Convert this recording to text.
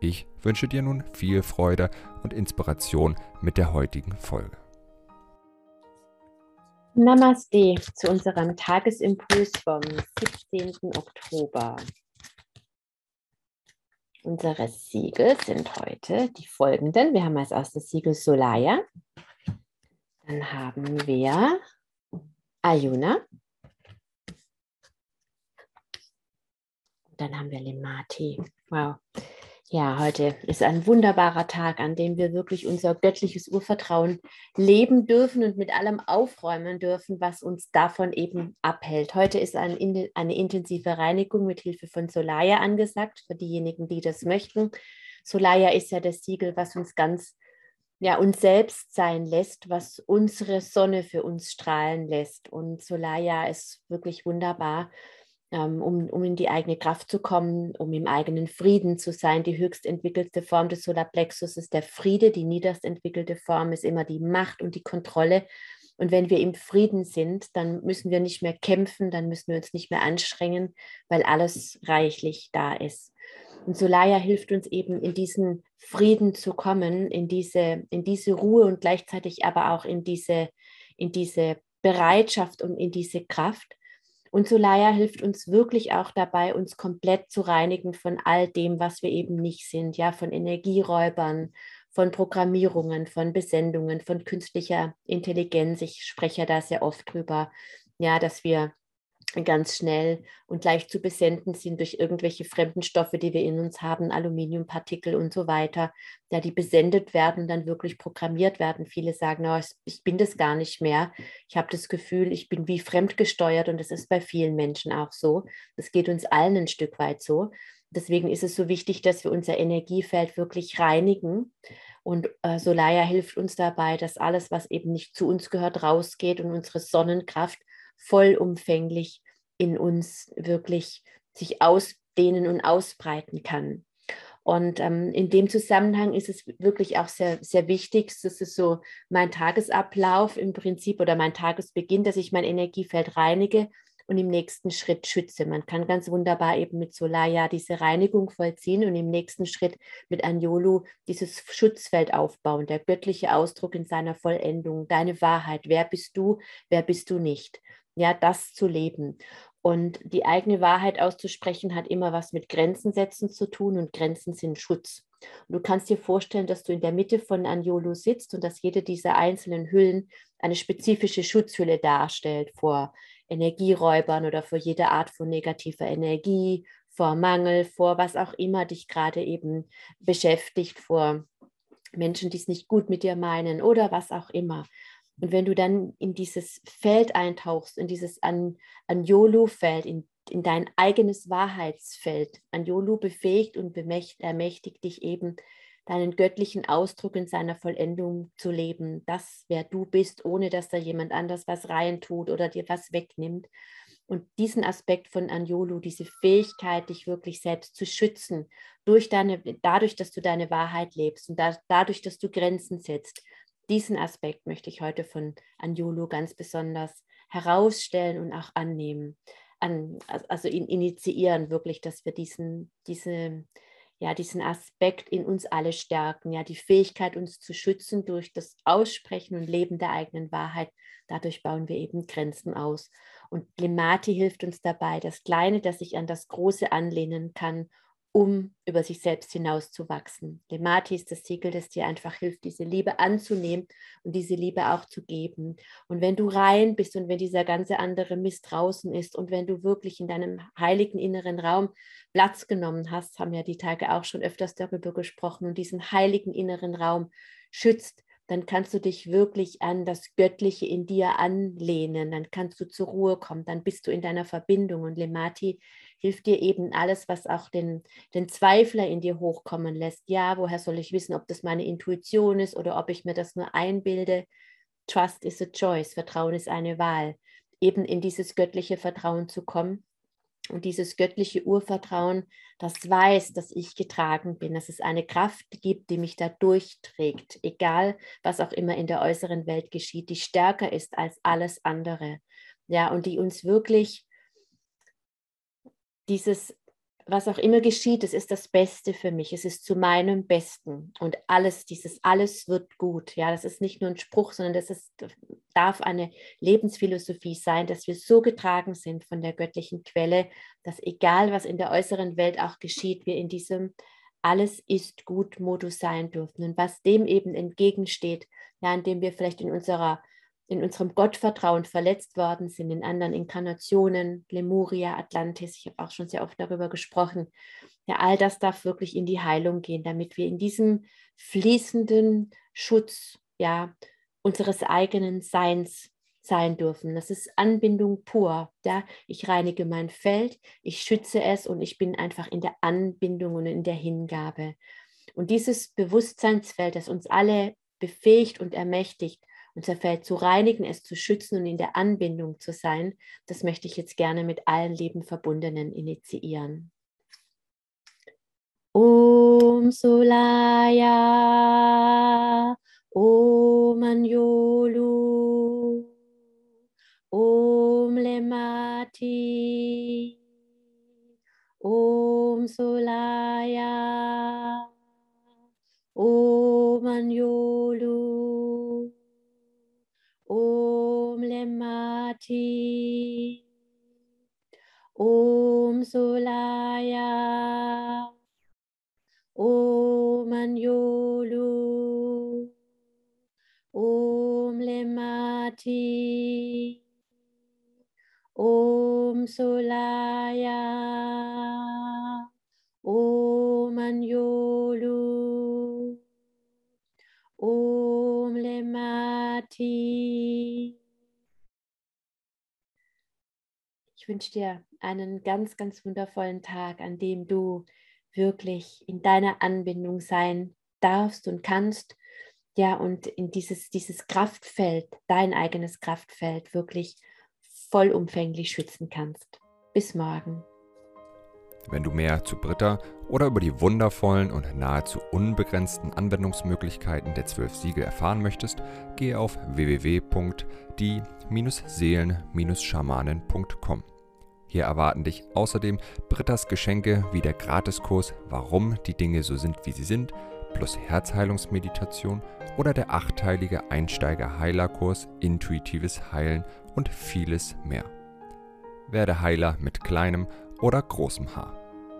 Ich wünsche dir nun viel Freude und Inspiration mit der heutigen Folge. Namaste zu unserem Tagesimpuls vom 17. Oktober. Unsere Siegel sind heute die folgenden. Wir haben als erstes Siegel Solaya. Dann haben wir Ayuna. dann haben wir Limati. Wow. Ja, heute ist ein wunderbarer Tag, an dem wir wirklich unser göttliches Urvertrauen leben dürfen und mit allem aufräumen dürfen, was uns davon eben abhält. Heute ist ein, eine intensive Reinigung mit Hilfe von Solaya angesagt, für diejenigen, die das möchten. Solaya ist ja das Siegel, was uns ganz ja, uns selbst sein lässt, was unsere Sonne für uns strahlen lässt. Und Solaya ist wirklich wunderbar um, um in die eigene Kraft zu kommen, um im eigenen Frieden zu sein. Die höchst entwickelte Form des Solarplexus ist der Friede, die niederst entwickelte Form ist immer die Macht und die Kontrolle. Und wenn wir im Frieden sind, dann müssen wir nicht mehr kämpfen, dann müssen wir uns nicht mehr anstrengen, weil alles reichlich da ist. Und Solaya hilft uns eben in diesen Frieden zu kommen, in diese, in diese Ruhe und gleichzeitig aber auch in diese, in diese Bereitschaft und in diese Kraft. Und Solaya hilft uns wirklich auch dabei, uns komplett zu reinigen von all dem, was wir eben nicht sind, ja, von Energieräubern, von Programmierungen, von Besendungen, von künstlicher Intelligenz. Ich spreche da sehr oft drüber, ja, dass wir ganz schnell und leicht zu besenden sind durch irgendwelche fremden Stoffe, die wir in uns haben, Aluminiumpartikel und so weiter, ja, die besendet werden, dann wirklich programmiert werden. Viele sagen, oh, ich bin das gar nicht mehr. Ich habe das Gefühl, ich bin wie fremdgesteuert und das ist bei vielen Menschen auch so. Das geht uns allen ein Stück weit so. Deswegen ist es so wichtig, dass wir unser Energiefeld wirklich reinigen. Und äh, Solaya hilft uns dabei, dass alles, was eben nicht zu uns gehört, rausgeht und unsere Sonnenkraft vollumfänglich in uns wirklich sich ausdehnen und ausbreiten kann. Und ähm, in dem Zusammenhang ist es wirklich auch sehr, sehr wichtig, das ist so mein Tagesablauf im Prinzip oder mein Tagesbeginn, dass ich mein Energiefeld reinige und im nächsten Schritt schütze. Man kann ganz wunderbar eben mit Solaya diese Reinigung vollziehen und im nächsten Schritt mit Anjolu dieses Schutzfeld aufbauen, der göttliche Ausdruck in seiner Vollendung, deine Wahrheit, wer bist du, wer bist du nicht ja, das zu leben. Und die eigene Wahrheit auszusprechen hat immer was mit Grenzen setzen zu tun und Grenzen sind Schutz. Und du kannst dir vorstellen, dass du in der Mitte von Anjolo sitzt und dass jede dieser einzelnen Hüllen eine spezifische Schutzhülle darstellt vor Energieräubern oder vor jeder Art von negativer Energie, vor Mangel, vor was auch immer dich gerade eben beschäftigt, vor Menschen, die es nicht gut mit dir meinen oder was auch immer. Und wenn du dann in dieses Feld eintauchst, in dieses An Anjolu-Feld, in, in dein eigenes Wahrheitsfeld, Anjolu befähigt und ermächtigt dich eben, deinen göttlichen Ausdruck in seiner Vollendung zu leben, das, wer du bist, ohne dass da jemand anders was reintut oder dir was wegnimmt. Und diesen Aspekt von Anjolu, diese Fähigkeit, dich wirklich selbst zu schützen, durch deine, dadurch, dass du deine Wahrheit lebst und da, dadurch, dass du Grenzen setzt, diesen Aspekt möchte ich heute von Anjulu ganz besonders herausstellen und auch annehmen, an, also in, initiieren wirklich, dass wir diesen, diese, ja, diesen Aspekt in uns alle stärken, ja, die Fähigkeit, uns zu schützen durch das Aussprechen und Leben der eigenen Wahrheit. Dadurch bauen wir eben Grenzen aus. Und Limati hilft uns dabei, das Kleine, das sich an das Große anlehnen kann um über sich selbst hinaus zu wachsen. Lemati ist das Siegel, das dir einfach hilft, diese Liebe anzunehmen und diese Liebe auch zu geben. Und wenn du rein bist und wenn dieser ganze andere Mist draußen ist und wenn du wirklich in deinem heiligen inneren Raum Platz genommen hast, haben ja die Tage auch schon öfters darüber gesprochen und diesen heiligen inneren Raum schützt, dann kannst du dich wirklich an das Göttliche in dir anlehnen, dann kannst du zur Ruhe kommen, dann bist du in deiner Verbindung und Lemati hilft dir eben alles, was auch den, den Zweifler in dir hochkommen lässt. Ja, woher soll ich wissen, ob das meine Intuition ist oder ob ich mir das nur einbilde? Trust is a choice, Vertrauen ist eine Wahl. Eben in dieses göttliche Vertrauen zu kommen und dieses göttliche Urvertrauen, das weiß, dass ich getragen bin, dass es eine Kraft gibt, die mich da durchträgt, egal was auch immer in der äußeren Welt geschieht, die stärker ist als alles andere. Ja, und die uns wirklich dieses, was auch immer geschieht, es ist das Beste für mich, es ist zu meinem Besten und alles, dieses alles wird gut. Ja, das ist nicht nur ein Spruch, sondern das ist, darf eine Lebensphilosophie sein, dass wir so getragen sind von der göttlichen Quelle, dass egal was in der äußeren Welt auch geschieht, wir in diesem alles ist gut Modus sein dürfen. Und was dem eben entgegensteht, ja, indem wir vielleicht in unserer in unserem Gottvertrauen verletzt worden sind, in anderen Inkarnationen, Lemuria, Atlantis, ich habe auch schon sehr oft darüber gesprochen. Ja, all das darf wirklich in die Heilung gehen, damit wir in diesem fließenden Schutz ja, unseres eigenen Seins sein dürfen. Das ist Anbindung pur. Ja? Ich reinige mein Feld, ich schütze es und ich bin einfach in der Anbindung und in der Hingabe. Und dieses Bewusstseinsfeld, das uns alle befähigt und ermächtigt, unser Feld zu reinigen, es zu schützen und in der Anbindung zu sein, das möchte ich jetzt gerne mit allen lieben Verbundenen initiieren. Om Solaya, Om Anjolu, Om Lemati, Om Solaya, Om Anjolu. Om Lemati, Om Solaya, Om Anjolu, Om Lemati, Om Solaya, Om Anjolu, Om Lemati. Ich wünsche dir einen ganz, ganz wundervollen Tag, an dem du wirklich in deiner Anbindung sein darfst und kannst. Ja, und in dieses, dieses Kraftfeld, dein eigenes Kraftfeld, wirklich vollumfänglich schützen kannst. Bis morgen. Wenn du mehr zu Britta oder über die wundervollen und nahezu unbegrenzten Anwendungsmöglichkeiten der zwölf Siegel erfahren möchtest, gehe auf www.die-seelen-schamanen.com. Hier erwarten dich außerdem Brittas Geschenke wie der Gratiskurs Warum die Dinge so sind, wie sie sind, plus Herzheilungsmeditation oder der achteilige Einsteiger-Heilerkurs Intuitives Heilen und vieles mehr. Werde Heiler mit kleinem oder großem Haar.